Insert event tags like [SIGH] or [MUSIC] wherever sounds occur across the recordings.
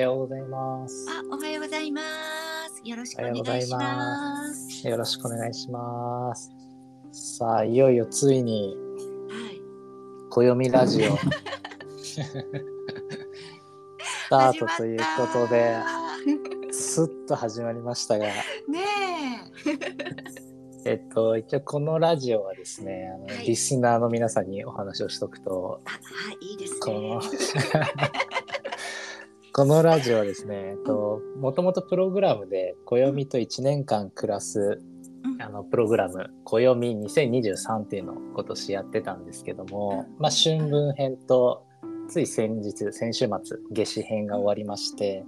ようございます。あ、おはようございます。よろしくお願いしまます。よろしくお願いします。さあ、いよいよついに、はい。暦ラジオ。[LAUGHS] スタートということで、すっと始まりましたが、ね [LAUGHS] えっと、一応このラジオはですね、あのはいリスナーの皆さんにお話をしとくと、え。あ、はい、いいですこのね。[LAUGHS] このラジオはですね、えっと、もともとプログラムで暦と1年間暮らすうんあのプログラム「暦2023」っていうのを今年やってたんですけども、まあ、春分編とつい先日先週末夏至編が終わりまして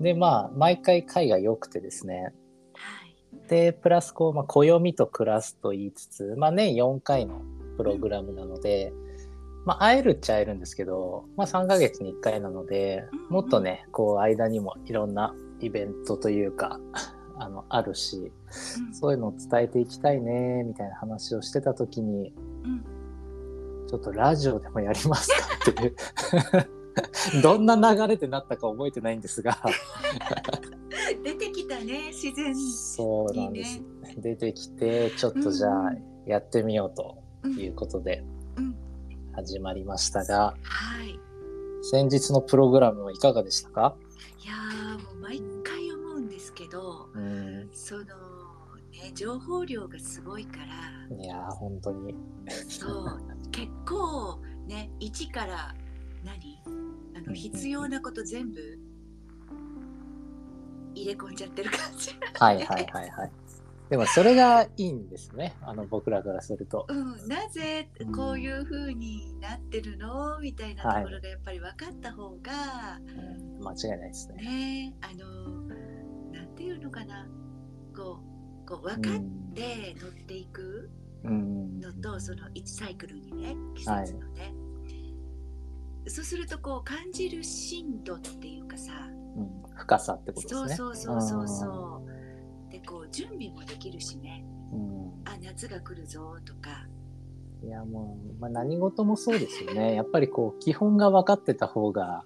でまあ毎回回が良くてですねはい。でプラスこう、まあ、暦と暮らすと言いつつ、まあ、年4回のプログラムなので、まあ、会えるっちゃ会えるんですけど、まあ、3ヶ月に1回なのでうんもっとねこう間にもいろんなイベントというかあのあるしうん。そういうのを伝えていきたいねみたいな話をしてた時にうん。ちょっとラジオでもやりますかっていう。[LAUGHS] どんな流れでなったか覚えてないんですが。[LAUGHS] 出てきたね、自然に。そうなんです。出てきてちょっとじゃあうんやってみようとうんいうことで。うん始まりましたがはい。い先日のプログラムはいかがでしたか？やーもう毎回思うんですけど、うん。そのね情報量がすごいから、いやー本当に。そう。結構ね一から何？あの必要なこと全部入れ込んじゃってる感じ。はいはいはいはいでもそれがいいんですね。あの僕らからすると。うん、なぜこういう風になってるの？みたいなところがやっぱり分かった方が、うん間違いないですね。ねあのなんていうのかな？こうこう分かって乗っていくうん。のと、その1サイクルにね季節のね、そうするとこう感じる深度っていうかさうん。深さってことですね。そうそうそうそうそうでこう準備もできるしね。うん。あ夏が来るぞとか。いやもう、まあ、何事もそうですよね。[LAUGHS] やっぱりこう基本が分かってた方が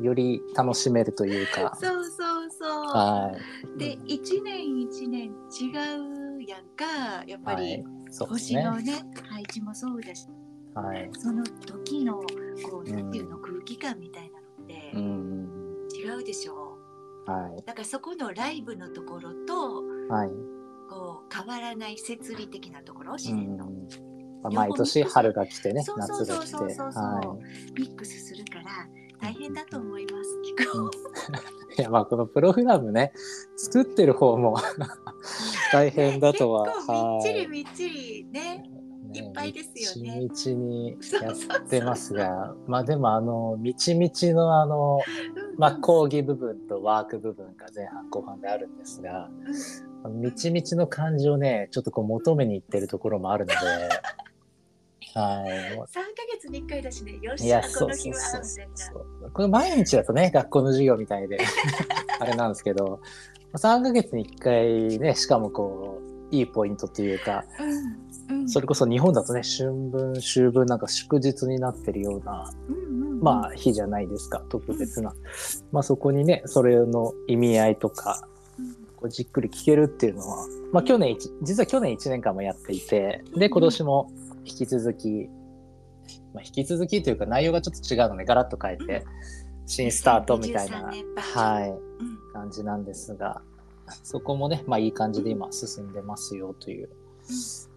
より楽しめるというか。そうそうそう、はい。で一年一年違うやんか。やっぱり、はい。そうですね。星のね配置もそうだし。はい。その時のこううん。なんていうの、空気感みたいなのってうん。違うでしょはい。だからそこのライブのところとはい。こう変わらない摂理的なところ自う然の、毎年春が来てね夏が来て。ミックスするから大変だと思いますいいやまあこのプログラムね作ってる方も [LAUGHS] 大変だとは。結構みっちりはいみっちりねいっぱいですよね。みちみちにやってますがまあでもあのみちみちのあのうんまあ、講義部分とワーク部分が前半後半であるんですが、みちみちの感じをね、ちょっとこう求めにいってるところもあるので、[LAUGHS] はい。も3ヶ月に1回だしね。よしゃこの日は。これ毎日だとね、学校の授業みたいで、[LAUGHS] あれなんですけど、3ヶ月に1回ね、しかもこう、いいポイントっていうか、うんうん。それこそ日本だとね、春分、秋分なんか祝日になってるような、うんうんうん。まあ日じゃないですか特別な、まあそこにねそれの意味合いとかうん。こうじっくり聞けるっていうのは、まあ、去年一実は去年1年間もやっていてで今年も引き続き、まあ、引き続きというか内容がちょっと違うのでガラッと変えて新スタートみたいな、2023年バージョン。はい、うん。感じなんですがそこもね、まあ、いい感じで今進んでますよという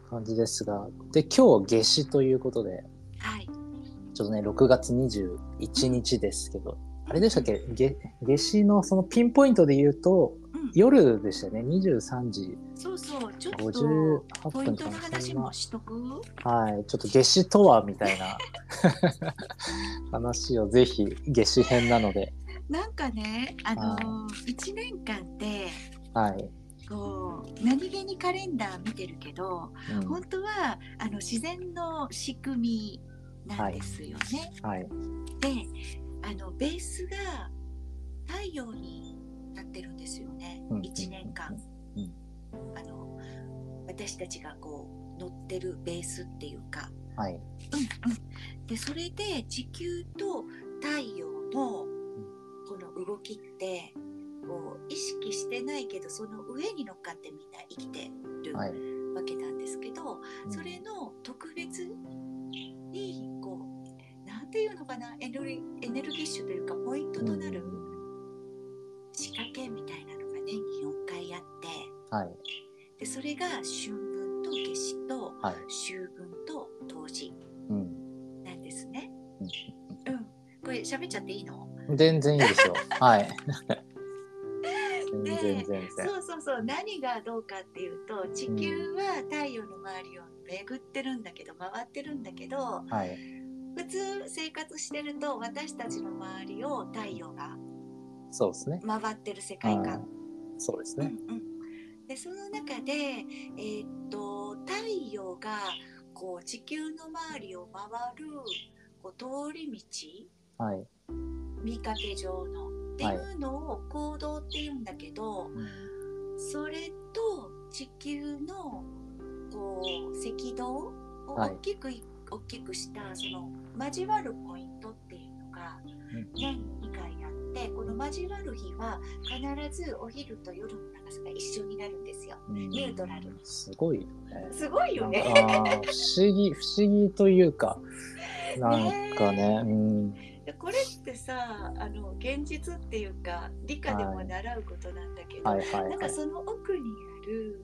感じですがで今日夏至ということではい。ちょっとね、6月21日ですけど、あれでしたっけ、げ夏至のそのピンポイントで言うと、うん。夜でしたよね、23時。そうそう。ちょっと58ポイントの分かなそんな。話もしとく？はい、ちょっと夏至とはみたいな [LAUGHS] 話をぜひ、夏至編なので、なんかねあのー、1年間ってはい。こう。何気にカレンダー見てるけどうん。本当はあの自然の仕組みなんですよね。はい。であのベースが太陽になってるんですよね、うん。1年間、うん。あの私たちがこう乗ってるベースっていうか、はい。うんうん、でそれで地球と太陽のこの動きってこう意識してないけどその上に乗っかってみんな生きてるはい。わけなんですけど、うんそれの特別にこうなんていうのかなエネルギエネルギッシュというかポイントとなる仕掛けみたいなのが年に4回あってはい。でそれが春分と夏至とはい。秋分と冬至うん。なんですね。ううん、これ喋っちゃっていいの？ん全然いいですよ。はい。[LAUGHS] 全で。そうそうそう何がどうかっていうと地球は太陽の周りを巡ってるんだけど回ってるんだけどはい。普通生活してると私たちの周りを太陽がそうですね。回ってる世界観。うんそうですうんね。うん、でその中で、えーっと太陽がこう地球の周りを回るこう通り道はい。見かけ上のっていうのを行動っていうんだけど、うんそれと地球のこう赤道をはい大きくい、大きくしたその交わるポイントっていうのがうん年に2回あってこの交わる日は必ずお昼と夜の長さが一緒になるんですよ。うんニュートラルすごいよね。すごいよね。不思議、不思議というか、[LAUGHS] なんかね、うん。でこれってさあの現実っていうか理科でも習うことなんだけど、はいはいなんはかその奥にある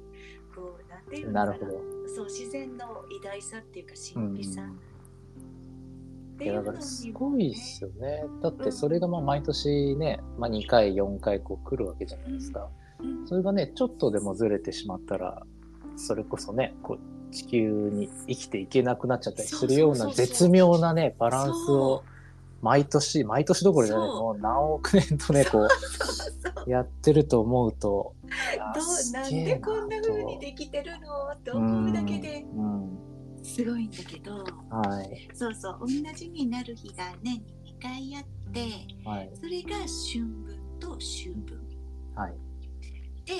こうなんていい。うのかななるほど。そう自然の偉大さっていうかうん神秘さっていやだからすね、ごいですよね。だってそれがまあ毎年ね、まあ、2回、4回こう来るわけじゃないですか。うんそれがね、ちょっとでもずれてしまったら、それこそね、こう地球に生きていけなくなっちゃったりするような絶妙なね、バランスを毎年、毎年どころじゃない、もう何億年とね、こう、[LAUGHS] やってると思うと、どうなんでこんな風にできてるのと思うだけで。うん、すごいんだけど。はい、そうそう同じになる日が年に2回あってはい、それが春分と秋分。はい、で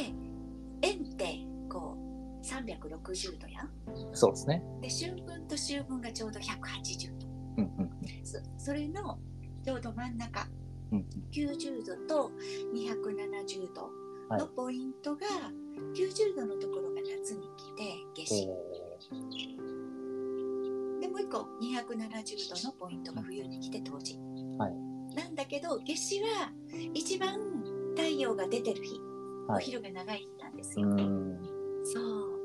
円ってこう360度やん。そうですね。で春分と秋分がちょうど180度。うん、うん、そそれのちょうど真ん中。うん、90度と270度はい。のポイントが、90度のところが夏に来て夏至。でもう一個270度のポイントが冬に来て冬至、はい。なんだけど夏至は一番太陽が出てる日、はい。お昼が長い日なんですうよ、ん、そう。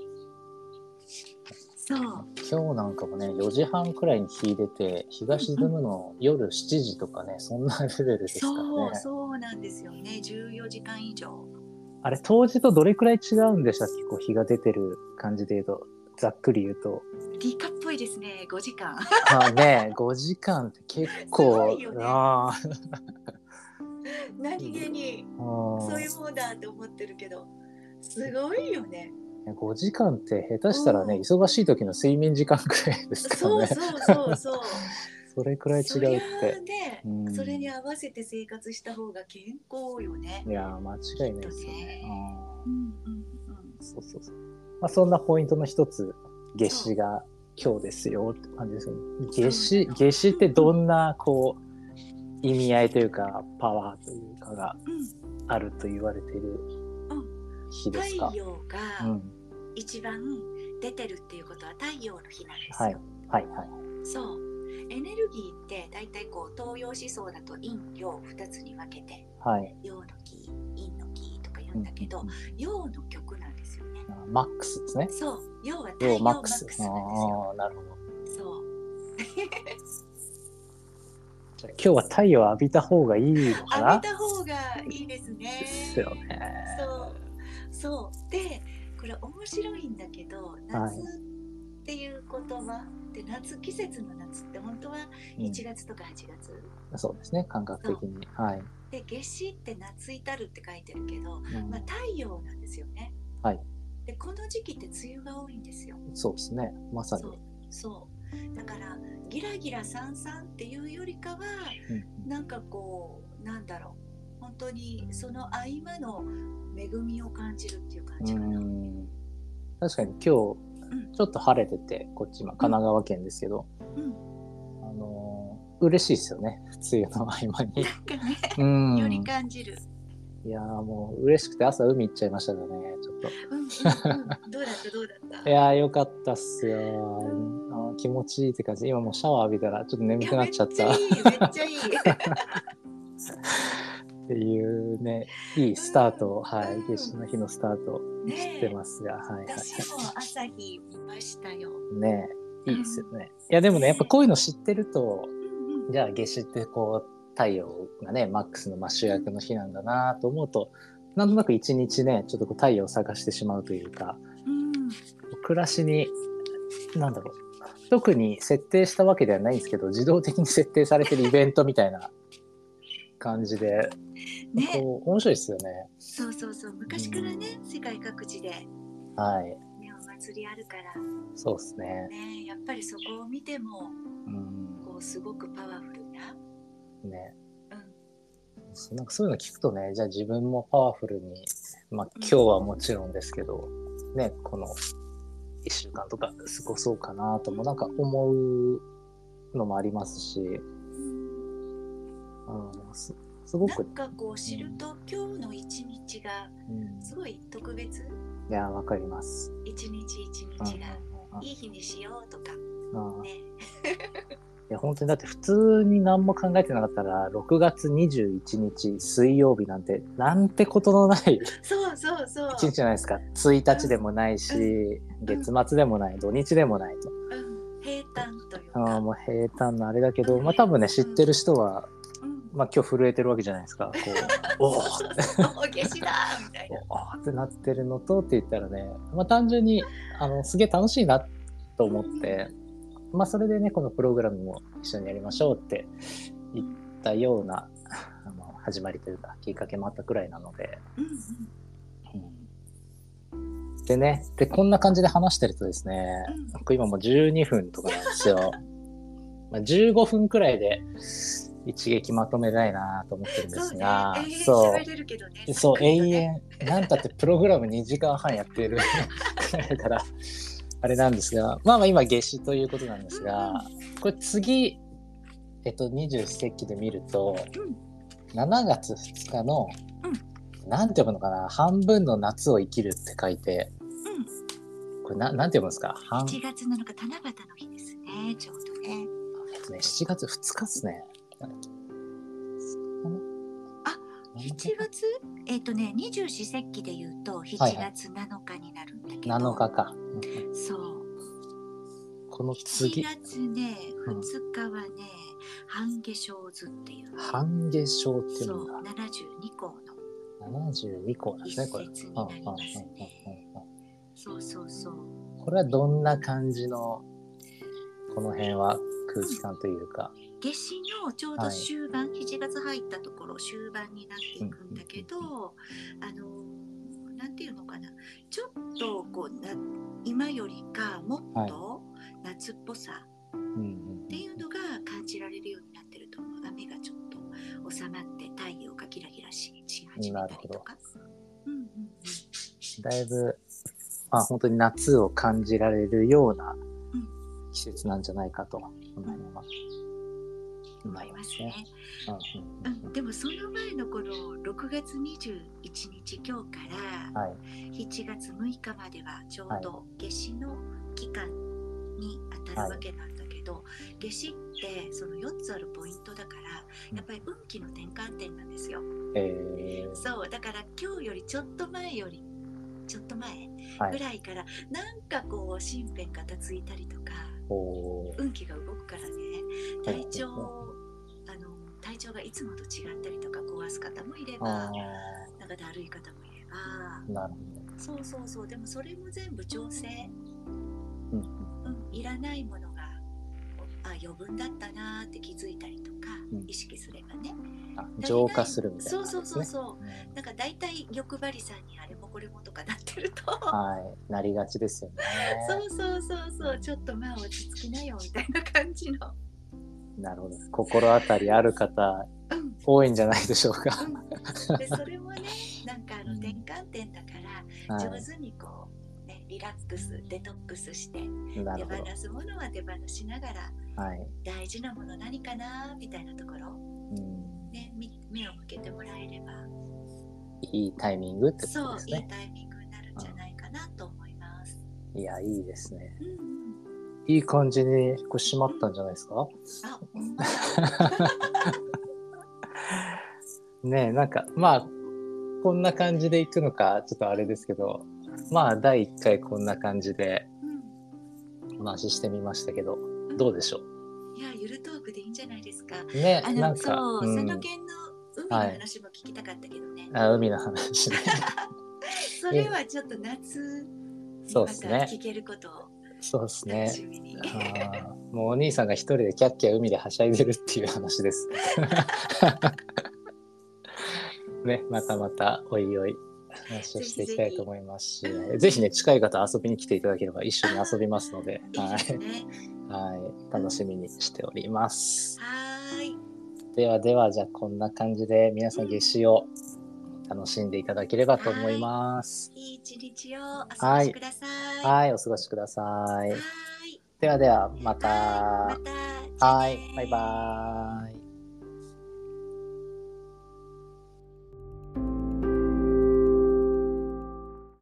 そう今日なんかもね、4時半くらいに日出て、日が沈むの夜7時とかね、そんなレベルですからそうね。そうなんですよね。14時間以上。あれ、当時とどれくらい違うんでしたっけ？こう日が出てる感じで言うと、ざっくり言うと。理科っぽいですね。5時間。あね、5時間って結す構ね。あ [LAUGHS] 何気にーそういうもんだって思ってるけど。すごいよね。うん5時間って下手したらね、うん忙しい時の睡眠時間くらいですからね。そうそうそう [LAUGHS] それくらい違うって。あね、うんそれに合わせて生活した方が健康よねいやー、間違いないですよね。そうそうそう。まあ、そんなポイントの一つ、夏至が今日ですよって感じですよね。夏至、夏至ってどんな、こう、意味合いというか、パワーというかがうんうんあると言われている日ですか？太。陽うがん。一番出てるっていうことは太陽の日なんですよ、はい。はいはい。そうエネルギーって大体こう東洋思想だと陰陽2つに分けてはい。陽の木陰の木とか言うんだけど、うん陽の極なんですよねあマックスですね。そう陽は太要陽マックス。スなんですよああ、なるほど。そう [LAUGHS] じゃあ今日は太陽を浴びた方がいいのかな？浴びた方がいいですねですよね。そうそうでこれ面白いんだけど夏っていう言葉で夏季節の夏って本当はうん。1月とか8月、そうですね、感覚的に。はい。で夏至って夏至るって書いてるけど、うん。まあ、太陽なんですよね。はい。でこの時期って梅雨が多いんですよ。そうですね、まさに。そう。そう。だからギラギラさんさんっていうよりかはうん。なんかこうなんだろう本当にその合間の恵みを感じるっていう感じかな、うん。確かに今日ちょっと晴れてて、こっち今神奈川県ですけど、うん。あのー嬉しいですよね。梅雨の合間に。なんかね、うん。より感じる。いやーもう嬉しくて朝海行っちゃいましたねちょっと。うんうんうん、どうだった？どうだった？[LAUGHS] いやーよかったっすよ。あー気持ちいいって感じ。今もうシャワー浴びたらちょっと眠くなっちゃった。めっちゃいいめっちゃいい。[LAUGHS] ていうねいいスタートをはいうん。夏至の日のスタートをねしてますが、はい。はい私も朝日見ましたよ。ねいいですよね。いやでもねやっぱこういうの知ってるとじゃあ夏至ってこう太陽がねマックスのまあ主役の日なんだなと思うとなんとなく一日ねちょっとこう太陽を探してしまうというかうん。暮らしになんだろう特に設定したわけではないんですけど自動的に設定されてるイベントみたいな感じで、ね、面白いですよね。そうそうそう。昔からね世界各地で、ね、はい。お祭りあるから。そうですね。ねやっぱりそこを見てもうん。こうすごくパワフルな、ね。うん、なんかそういうの聞くとねじゃあ自分もパワフルに、まあ、今日はもちろんですけど、ね、この1週間とか過ごそうかなともなんか思うのもありますし、うん、すすごくなん、かこう知ると今日の一日がうん、すごい特別？いやわかります。一日一うん日がうん。いい日にしようとか。うん。ね。[LAUGHS] いや本当にだって普通に何も考えてなかったら6月21日水曜日なんてなんてことのないそうそうそう。一日じゃないですか。1日でもないし、月末でもない土日でもないと。うん、平坦というか、もう平坦なあれだけど、まあ多分ね知ってる人は、うん、まあ、今日震えてるわけじゃないですか。こう。[LAUGHS] おお夏至だみたいな。おーってなってるのとって言ったらね、まあ、単純にあのすげえ楽しいなと思って、まあそれでねこのプログラムも一緒にやりましょうって言ったようなあの始まりというかきっかけもあったくらいなので、うんうんうん。でねでこんな感じで話してるとですね、うん。僕今もう12分とかなんですよ。[LAUGHS] まあ15分くらいで一撃まとめたいなと思ってるんですが、そうね。そう、永遠遠、なんたってプログラム2時間半やってる。から、あれなんですが、まあまあ今、夏至ということなんですが、これ次、えっと、二十四節気で見ると、7月2日の、なんて読むのかな、半分の夏を生きるって書いて、うん。これななんて読むんですか？半、1月7日七夕の日ですね。ちょうどね。えっとね、7月2日ですね。あ7月？えっ、とね二十四節気で言うと7はいはい。月7日になるんだけど、7日か。そう。この7次、月ねうん。2日はね、半夏生図っていう。半夏生っていうそうのが72項の。72個なんですね、これ。そうそうそう。これはどんな感じのこの辺は空気感というか。夏至のちょうど終盤、7月入ったところ終盤になっていくんだけど、うんあのーなんていうのかな。ちょっとこうな今よりかもっと夏っぽさうんうんっていうのが感じられるようになってると思う。雨がちょっと収まって太陽がキラキラしし始めたりとか。うんうんうん。だいぶ、まあ、本当に夏を感じられるようなうん。季節なんじゃないかと思います。思いますね。うんでもその前のこの6月21日今日からはい。7月6日まではちょうど夏至の期間に当たるわけなんだけど、夏至ってその4つあるポイントだからうん。やっぱり運気の転換点なんですよ。えー、そうだから今日よりちょっと前よりちょっと前はい。ぐらいからなんかこう身辺片付いたりとか運気が動くからね。はい。体調、体調がいつもと違ったりとか壊す方もいればあなんかだるい方もいればそうそうそうでもそれも全部調整、ど。うんうんうん、いらないものがあ余分だったなーって気づいたりとか、うん意識すればねあ浄化するみたいなそうそう。そうそうなんか大体欲張りさんにあれもこれもとかなってるとはい。なりがちですよね。[LAUGHS] そうそうそうそうちょっとまあ落ち着きなよみたいな感じの、なるほど。心当たりある方、うん多いんじゃないでしょうか。うん、でそれもねなんかあの転換点だからはい。上手にこう、ね、リラックスデトックスして手放すものは手放しながらど。はい。大事なもの何かなみたいなところ、うん、ね、み目を向けてもらえればいいタイミングってこそういいとですね。タイミングになるんじゃないかなと思います。いや、いいですね。うんうんいい感じにこう締まったんじゃないですか？[LAUGHS] ねえ、なんか、まあ、こんな感じでいくのか、ちょっとあれですけど、まあ、第1回こんな感じでうんお話ししてみましたけど、どうでしょいや、ゆるトークでいいんじゃないですか。うねあの、なんか、そう、うん佐野県の海の話も聞きたかったけどね。あ海の話ね。[LAUGHS] それはちょっと夏そうですね聞けることをそうです楽ね。もうお兄さんが一人でキャッキャ海ではしゃいでるっていう話です。[LAUGHS] ね、またまたおいおい話をしていきたいと思いますし、ぜひね、近い方遊びに来ていただければ一緒に遊びますので、はい。はい、楽しみにしております。はーい。ではでは、じゃあこんな感じで皆さん夏至を楽しんでいただければと思います。いい一日をお過ごしください。ははい、お過ごしください。ではでは、また。はいバイバーイ。